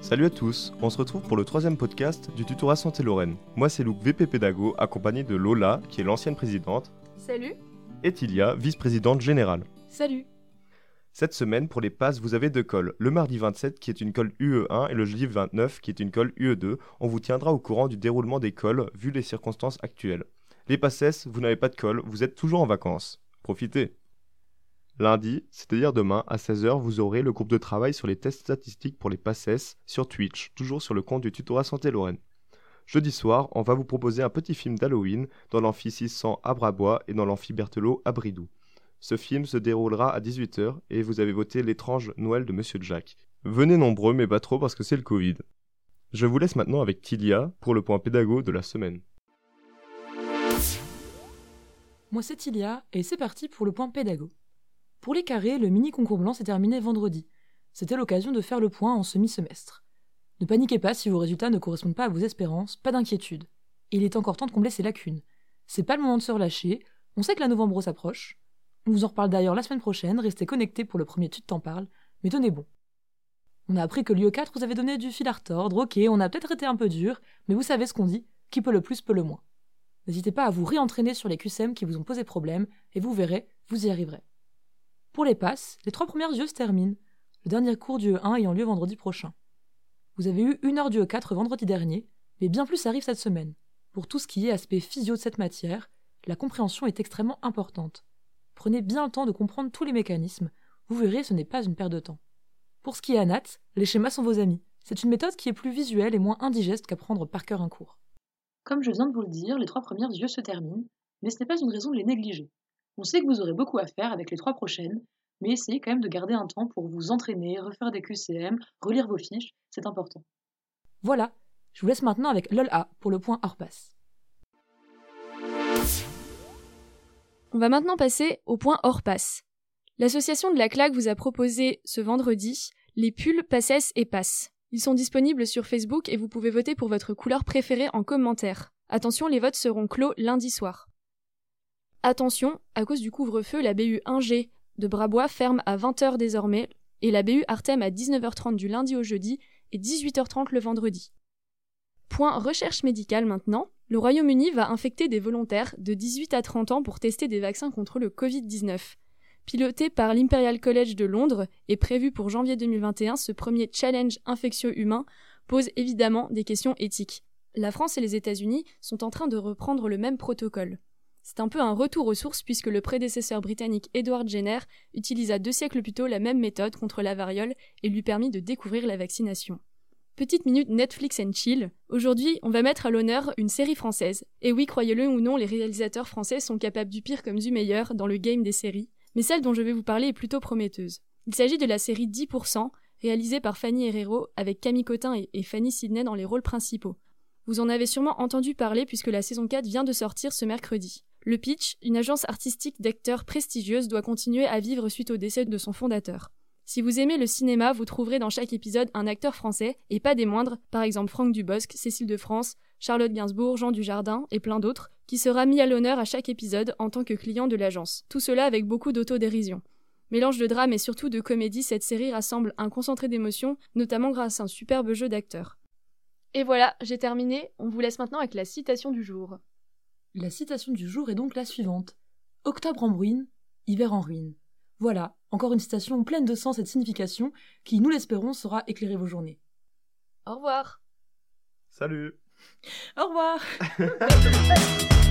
Salut à tous, on se retrouve pour le troisième podcast du tutorat Santé Lorraine. Moi c'est Luc VP Pédago, accompagné de Lola, qui est l'ancienne présidente. Salut. Et Tilia, vice-présidente générale. Salut. Cette semaine, pour les passes, vous avez deux cols. Le mardi 27, qui est une colle UE1, et le jeudi 29, qui est une colle UE2. On vous tiendra au courant du déroulement des cols, vu les circonstances actuelles. Les passes, vous n'avez pas de colle, vous êtes toujours en vacances. Profitez. Lundi, c'est-à-dire demain, à 16h, vous aurez le groupe de travail sur les tests statistiques pour les PASSES sur Twitch, toujours sur le compte du tutorat Santé Lorraine. Jeudi soir, on va vous proposer un petit film d'Halloween dans l'amphi 600 à Brabois et dans l'amphi Berthelot à Bridou. Ce film se déroulera à 18h et vous avez voté l'étrange Noël de Monsieur Jack. Venez nombreux, mais pas trop parce que c'est le Covid. Je vous laisse maintenant avec Tilia pour le point pédago de la semaine. Moi c'est Tilia et c'est parti pour le point pédago. Pour les carrés, le mini concours blanc s'est terminé vendredi. C'était l'occasion de faire le point en semi-semestre. Ne paniquez pas si vos résultats ne correspondent pas à vos espérances, pas d'inquiétude. Il est encore temps de combler ces lacunes. C'est pas le moment de se relâcher, on sait que la novembre s'approche. On vous en reparle d'ailleurs la semaine prochaine, restez connectés pour le premier Tu t'en parle, mais tenez bon. On a appris que l'IE 4 vous avait donné du fil à retordre, ok, on a peut-être été un peu dur, mais vous savez ce qu'on dit, qui peut le plus peut le moins. N'hésitez pas à vous réentraîner sur les QSM qui vous ont posé problème, et vous verrez, vous y arriverez. Pour les passes, les trois premières yeux se terminent, le dernier cours du E1 ayant lieu vendredi prochain. Vous avez eu une heure du E4 vendredi dernier, mais bien plus arrive cette semaine. Pour tout ce qui est aspect physio de cette matière, la compréhension est extrêmement importante. Prenez bien le temps de comprendre tous les mécanismes, vous verrez ce n'est pas une perte de temps. Pour ce qui est ANAT, les schémas sont vos amis. C'est une méthode qui est plus visuelle et moins indigeste qu'apprendre par cœur un cours. Comme je viens de vous le dire, les trois premières yeux se terminent, mais ce n'est pas une raison de les négliger. On sait que vous aurez beaucoup à faire avec les trois prochaines, mais essayez quand même de garder un temps pour vous entraîner, refaire des QCM, relire vos fiches, c'est important. Voilà, je vous laisse maintenant avec LOLA pour le point hors passe. On va maintenant passer au point hors passe. L'association de la claque vous a proposé ce vendredi les pulls Passes et Passes. Ils sont disponibles sur Facebook et vous pouvez voter pour votre couleur préférée en commentaire. Attention, les votes seront clos lundi soir. Attention, à cause du couvre-feu, la BU 1G de Brabois ferme à 20h désormais et la BU Artem à 19h30 du lundi au jeudi et 18h30 le vendredi. Point recherche médicale maintenant. Le Royaume-Uni va infecter des volontaires de 18 à 30 ans pour tester des vaccins contre le Covid-19. Piloté par l'Imperial College de Londres et prévu pour janvier 2021, ce premier challenge infectieux humain pose évidemment des questions éthiques. La France et les États-Unis sont en train de reprendre le même protocole. C'est un peu un retour aux sources puisque le prédécesseur britannique Edward Jenner utilisa deux siècles plus tôt la même méthode contre la variole et lui permit de découvrir la vaccination. Petite minute Netflix and chill. Aujourd'hui, on va mettre à l'honneur une série française. Et oui, croyez-le ou non, les réalisateurs français sont capables du pire comme du meilleur dans le game des séries. Mais celle dont je vais vous parler est plutôt prometteuse. Il s'agit de la série 10%, réalisée par Fanny Herrero avec Camille Cotin et Fanny Sidney dans les rôles principaux. Vous en avez sûrement entendu parler puisque la saison 4 vient de sortir ce mercredi. Le pitch, une agence artistique d'acteurs prestigieuse doit continuer à vivre suite au décès de son fondateur. Si vous aimez le cinéma, vous trouverez dans chaque épisode un acteur français, et pas des moindres, par exemple Franck Dubosc, Cécile de France, Charlotte Gainsbourg, Jean Dujardin et plein d'autres, qui sera mis à l'honneur à chaque épisode en tant que client de l'agence. Tout cela avec beaucoup d'autodérision. Mélange de drame et surtout de comédie, cette série rassemble un concentré d'émotions, notamment grâce à un superbe jeu d'acteurs. Et voilà, j'ai terminé, on vous laisse maintenant avec la citation du jour. La citation du jour est donc la suivante. Octobre en ruine, hiver en ruine. Voilà, encore une citation pleine de sens et de signification qui, nous l'espérons, saura éclairer vos journées. Au revoir. Salut. Au revoir.